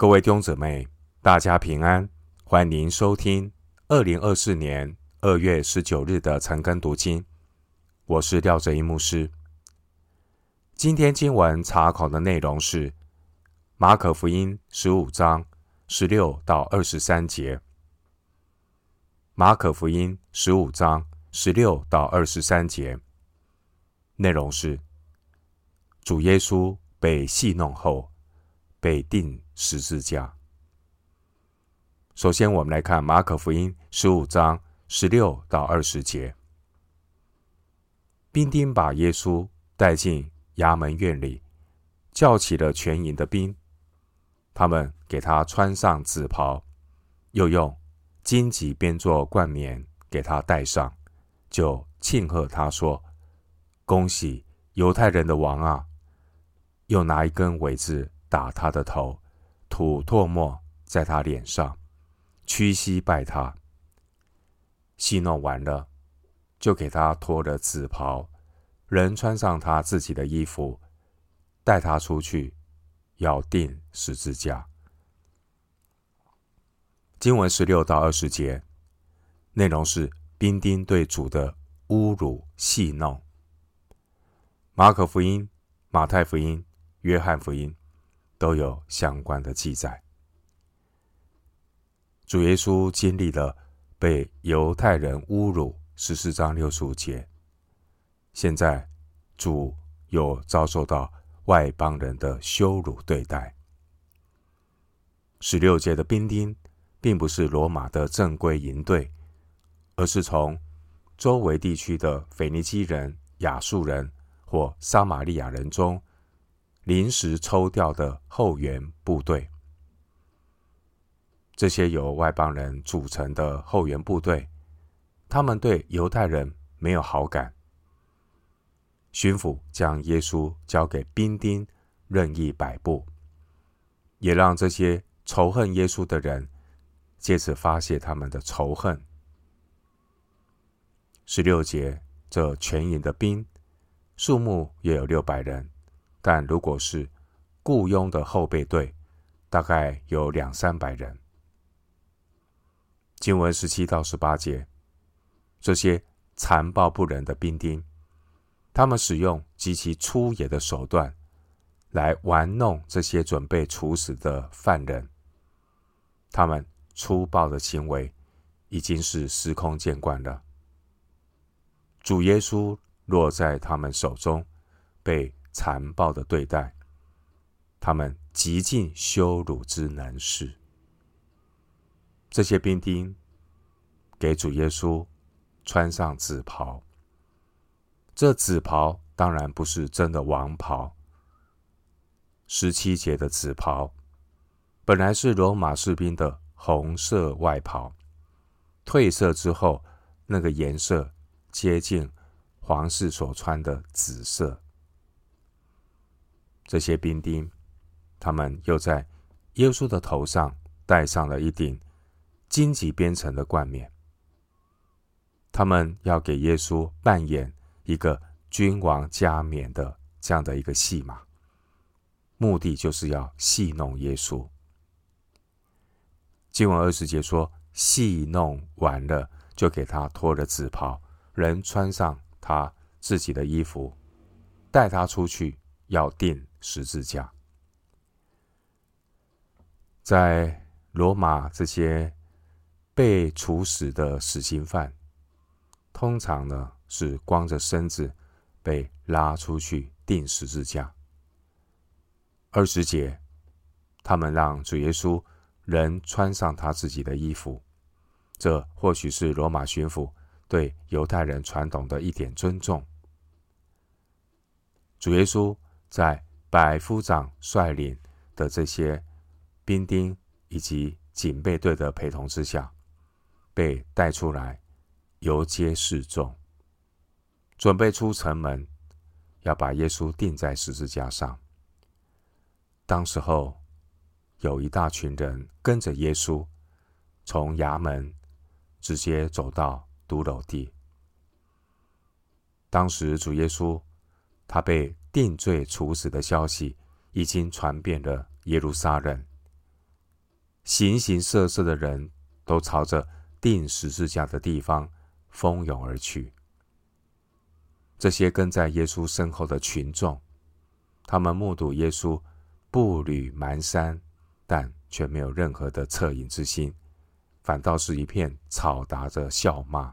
各位弟兄姊妹，大家平安，欢迎收听二零二四年二月十九日的晨更读经。我是廖哲一牧师。今天经文查考的内容是马可福音十五章十六到二十三节。马可福音十五章十六到二十三节内容是主耶稣被戏弄后被定十字架。首先，我们来看马可福音十五章十六到二十节。兵丁把耶稣带进衙门院里，叫起了全营的兵。他们给他穿上紫袍，又用荆棘编作冠冕给他戴上，就庆贺他说：“恭喜犹太人的王啊！”又拿一根苇子打他的头。吐唾沫在他脸上，屈膝拜他。戏弄完了，就给他脱了紫袍，人穿上他自己的衣服，带他出去，要钉十字架。经文十六到二十节，内容是兵丁对主的侮辱戏弄。马可福音、马太福音、约翰福音。都有相关的记载。主耶稣经历了被犹太人侮辱，十四章六十五节。现在主又遭受到外邦人的羞辱对待。十六节的兵丁并不是罗马的正规营队，而是从周围地区的腓尼基人、亚述人或撒玛利亚人中。临时抽调的后援部队，这些由外邦人组成的后援部队，他们对犹太人没有好感。巡抚将耶稣交给兵丁任意摆布，也让这些仇恨耶稣的人借此发泄他们的仇恨。十六节，这全营的兵数目约有六百人。但如果是雇佣的后备队，大概有两三百人。经文十七到十八节，这些残暴不仁的兵丁，他们使用极其粗野的手段来玩弄这些准备处死的犯人。他们粗暴的行为已经是司空见惯了。主耶稣落在他们手中，被残暴的对待，他们极尽羞辱之能事。这些兵丁给主耶稣穿上紫袍，这紫袍当然不是真的王袍。十七节的紫袍本来是罗马士兵的红色外袍，褪色之后，那个颜色接近皇室所穿的紫色。这些兵丁，他们又在耶稣的头上戴上了一顶荆棘编成的冠冕。他们要给耶稣扮演一个君王加冕的这样的一个戏码，目的就是要戏弄耶稣。经文二十节说，戏弄完了，就给他脱了紫袍，人穿上他自己的衣服，带他出去，要钉十字架，在罗马，这些被处死的死刑犯，通常呢是光着身子被拉出去钉十字架。二十节，他们让主耶稣人穿上他自己的衣服，这或许是罗马巡抚对犹太人传统的一点尊重。主耶稣在百夫长率领的这些兵丁以及警备队的陪同之下，被带出来游街示众，准备出城门，要把耶稣钉在十字架上。当时候有一大群人跟着耶稣，从衙门直接走到独楼地。当时主耶稣他被定罪处死的消息已经传遍了耶路撒冷，形形色色的人都朝着钉十字架的地方蜂拥而去。这些跟在耶稣身后的群众，他们目睹耶稣步履蹒跚，但却没有任何的恻隐之心，反倒是一片嘈杂着笑骂。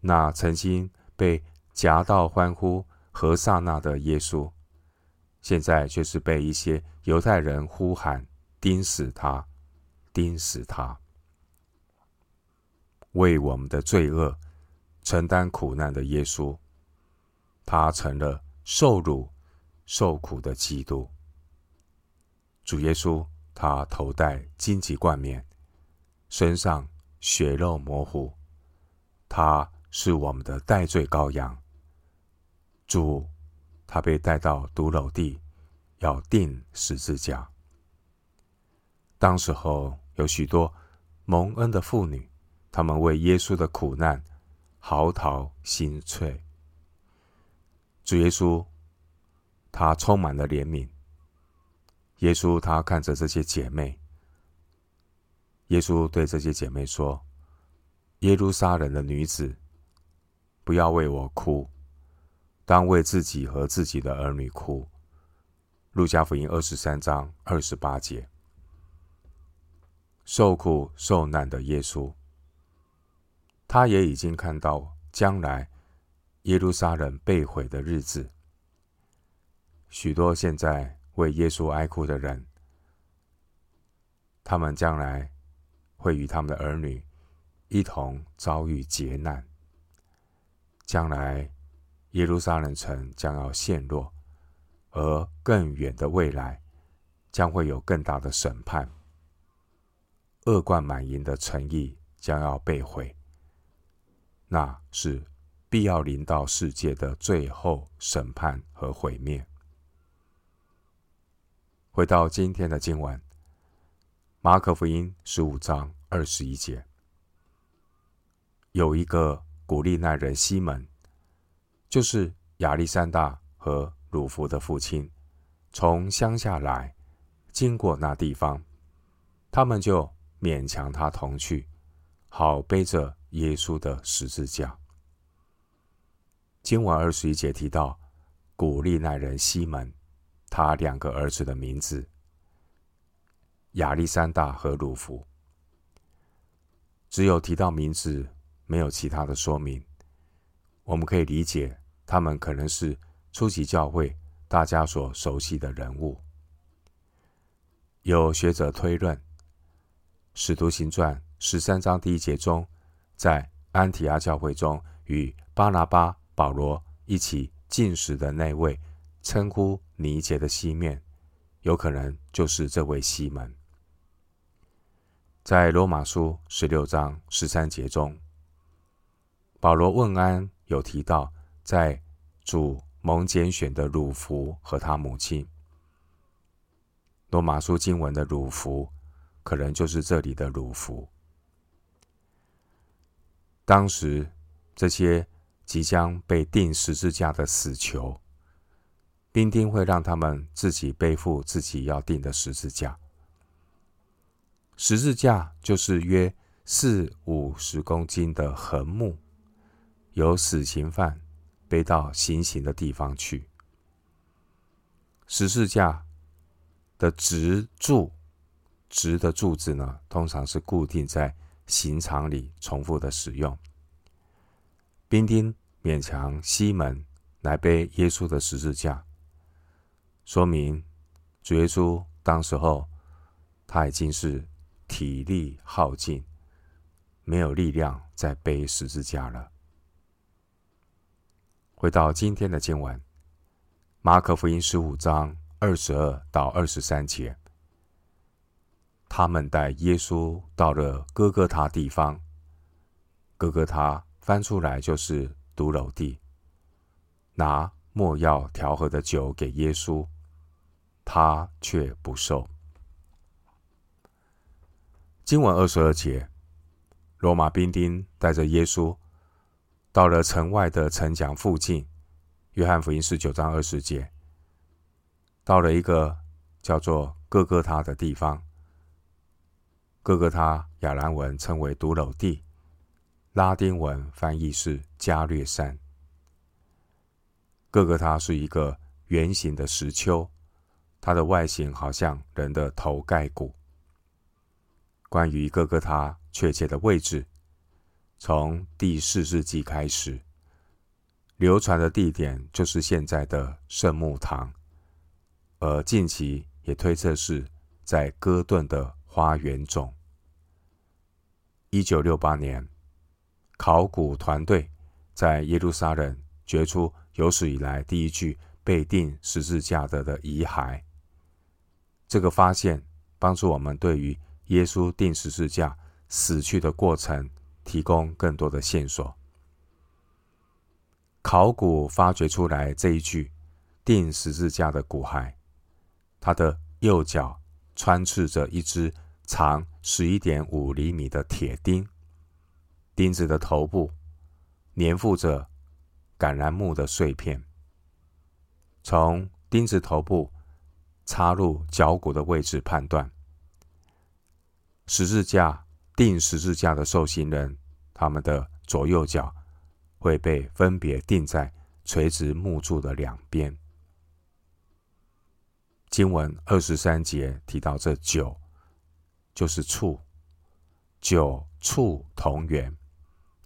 那曾经被夹道欢呼和散那的耶稣，现在却是被一些犹太人呼喊：“钉死他，钉死他！”为我们的罪恶承担苦难的耶稣，他成了受辱受苦的基督。主耶稣，他头戴荆棘冠冕，身上血肉模糊，他是我们的代罪羔羊。主，他被带到髑髅地，要钉十字架。当时候有许多蒙恩的妇女，他们为耶稣的苦难嚎啕心碎。主耶稣，他充满了怜悯。耶稣他看着这些姐妹，耶稣对这些姐妹说：“耶路撒冷的女子，不要为我哭，当为自己和自己的儿女哭。”路加福音二十三章二十八节。受苦受难的耶稣，他也已经看到将来耶路撒冷被毁的日子。许多现在。为耶稣哀哭的人，他们将来会与他们的儿女一同遭遇劫难。将来耶路撒冷城将要陷落，而更远的未来将会有更大的审判。恶贯满盈的城邑将要被毁，那是必要临到世界的最后审判和毁灭。回到今天的经文，马可福音十五章二十一节，有一个古利奈人西门，就是亚历山大和鲁孚的父亲，从乡下来，经过那地方，他们就勉强他同去，好背着耶稣的十字架。经文二十一节提到古利奈人西门。他两个儿子的名字：亚历山大和鲁孚。只有提到名字，没有其他的说明。我们可以理解，他们可能是初期教会大家所熟悉的人物。有学者推论，《使徒行传》十三章第一节中，在安提阿教会中与巴拿巴、保罗一起进食的那位。称呼尼杰的西面，有可能就是这位西门。在罗马书十六章十三节中，保罗问安有提到，在主蒙拣选的鲁福和他母亲。罗马书经文的鲁福，可能就是这里的鲁福。当时这些即将被钉十字架的死囚。兵丁会让他们自己背负自己要钉的十字架。十字架就是约四五十公斤的横木，由死刑犯背到行刑的地方去。十字架的直柱，直的柱子呢，通常是固定在刑场里重复的使用。兵丁勉强西门来背耶稣的十字架。说明主耶稣当时候他已经是体力耗尽，没有力量再背十字架了。回到今天的经文，马可福音十五章二十二到二十三节，他们带耶稣到了哥哥他地方，哥哥他翻出来就是髑髅地，拿莫药调和的酒给耶稣。他却不受。经文二十二节，罗马兵丁带着耶稣到了城外的城墙附近。约翰福音十九章二十节，到了一个叫做各各他的地方，各各他亚兰文称为独楼地，拉丁文翻译是加略山。各各他是一个圆形的石丘，它的外形好像人的头盖骨。关于各各他确切的位置，从第四世纪开始，流传的地点就是现在的圣墓堂，而近期也推测是在哥顿的花园中。一九六八年，考古团队在耶路撒冷掘出有史以来第一具被钉十字架的的遗骸。这个发现帮助我们对于耶稣钉十字架死去的过程，提供更多的线索。考古发掘出来这一具钉十字架的骨骸，它的右脚穿刺着一支长十一点五厘米的铁钉，钉子的头部粘附着橄榄木的碎片。从钉子头部插入脚骨的位置判断。十字架钉十字架的受刑人，他们的左右脚会被分别钉在垂直木柱的两边。经文二十三节提到这酒就是醋，酒醋同源，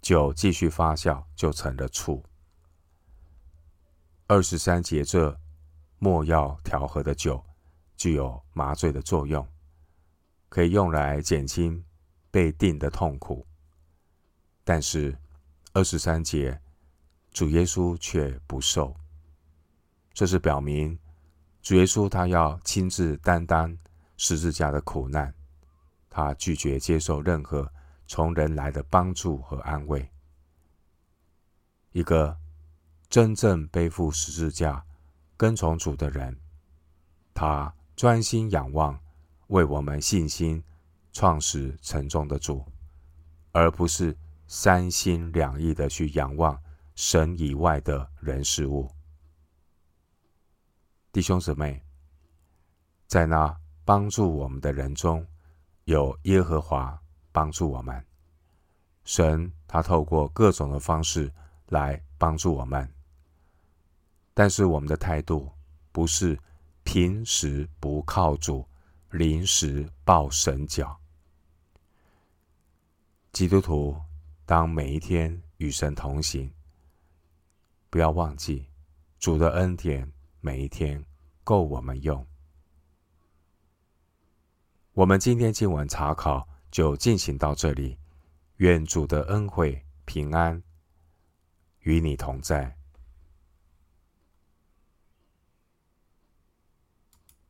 酒继续发酵就成了醋。二十三节这莫药调和的酒具有麻醉的作用。可以用来减轻被定的痛苦，但是二十三节主耶稣却不受。这是表明主耶稣他要亲自担当十字架的苦难，他拒绝接受任何从人来的帮助和安慰。一个真正背负十字架跟从主的人，他专心仰望。为我们信心创始沉重的主，而不是三心两意的去仰望神以外的人事物。弟兄姊妹，在那帮助我们的人中，有耶和华帮助我们。神他透过各种的方式来帮助我们，但是我们的态度不是平时不靠主。临时抱神脚，基督徒当每一天与神同行，不要忘记主的恩典，每一天够我们用。我们今天经文查考就进行到这里，愿主的恩惠平安与你同在。